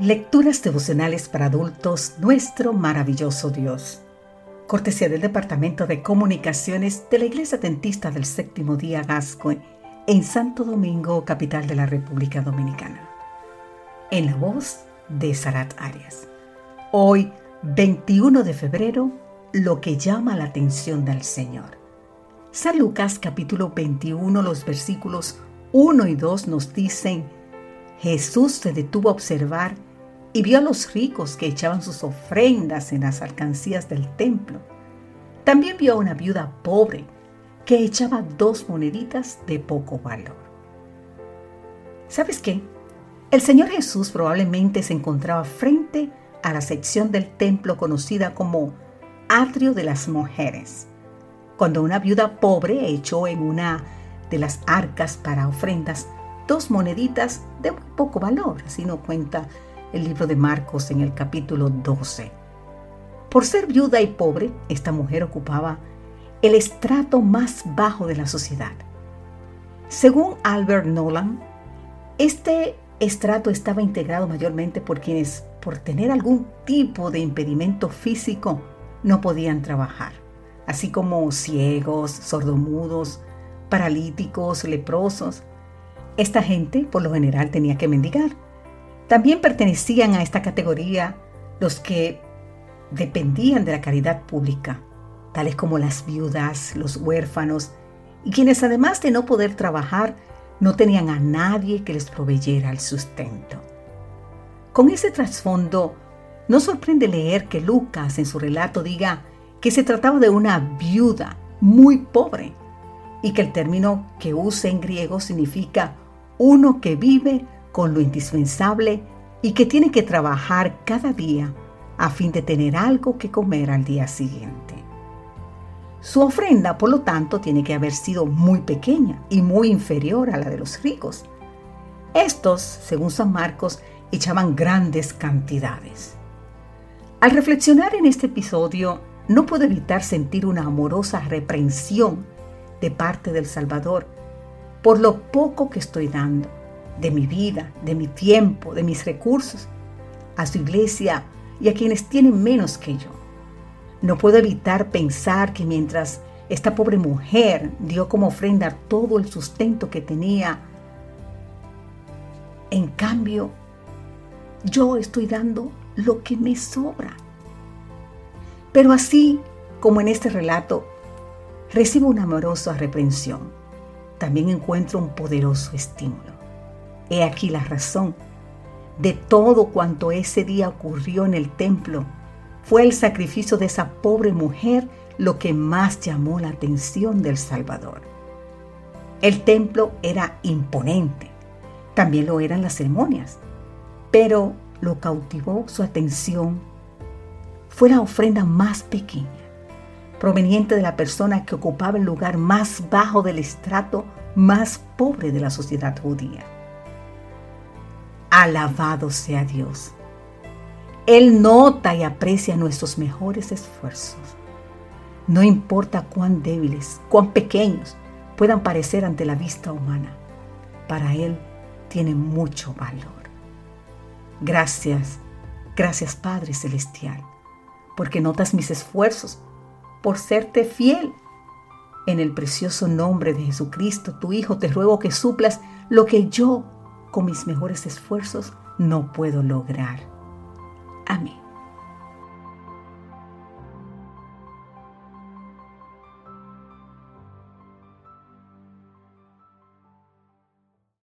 Lecturas devocionales para adultos, nuestro maravilloso Dios. Cortesía del Departamento de Comunicaciones de la Iglesia Dentista del Séptimo Día Gascoy en Santo Domingo, capital de la República Dominicana. En la voz de Sarat Arias. Hoy, 21 de febrero, lo que llama la atención del Señor. San Lucas capítulo 21, los versículos 1 y 2 nos dicen, Jesús se detuvo a observar y vio a los ricos que echaban sus ofrendas en las alcancías del templo. También vio a una viuda pobre que echaba dos moneditas de poco valor. ¿Sabes qué? El Señor Jesús probablemente se encontraba frente a la sección del templo conocida como Atrio de las Mujeres, cuando una viuda pobre echó en una de las arcas para ofrendas dos moneditas de muy poco valor, así no cuenta el libro de Marcos en el capítulo 12. Por ser viuda y pobre, esta mujer ocupaba el estrato más bajo de la sociedad. Según Albert Nolan, este estrato estaba integrado mayormente por quienes, por tener algún tipo de impedimento físico, no podían trabajar, así como ciegos, sordomudos, paralíticos, leprosos. Esta gente, por lo general, tenía que mendigar también pertenecían a esta categoría los que dependían de la caridad pública, tales como las viudas, los huérfanos, y quienes además de no poder trabajar, no tenían a nadie que les proveyera el sustento. Con ese trasfondo, no sorprende leer que Lucas en su relato diga que se trataba de una viuda muy pobre y que el término que usa en griego significa uno que vive con lo indispensable y que tiene que trabajar cada día a fin de tener algo que comer al día siguiente. Su ofrenda, por lo tanto, tiene que haber sido muy pequeña y muy inferior a la de los ricos. Estos, según San Marcos, echaban grandes cantidades. Al reflexionar en este episodio, no puedo evitar sentir una amorosa reprensión de parte del Salvador por lo poco que estoy dando de mi vida, de mi tiempo, de mis recursos, a su iglesia y a quienes tienen menos que yo. No puedo evitar pensar que mientras esta pobre mujer dio como ofrenda todo el sustento que tenía, en cambio, yo estoy dando lo que me sobra. Pero así como en este relato, recibo una amorosa reprensión, también encuentro un poderoso estímulo. He aquí la razón de todo cuanto ese día ocurrió en el templo. Fue el sacrificio de esa pobre mujer lo que más llamó la atención del Salvador. El templo era imponente, también lo eran las ceremonias, pero lo cautivó su atención fue la ofrenda más pequeña, proveniente de la persona que ocupaba el lugar más bajo del estrato más pobre de la sociedad judía. Alabado sea Dios. Él nota y aprecia nuestros mejores esfuerzos. No importa cuán débiles, cuán pequeños puedan parecer ante la vista humana, para Él tiene mucho valor. Gracias, gracias Padre Celestial, porque notas mis esfuerzos, por serte fiel. En el precioso nombre de Jesucristo, tu Hijo, te ruego que suplas lo que yo con mis mejores esfuerzos no puedo lograr.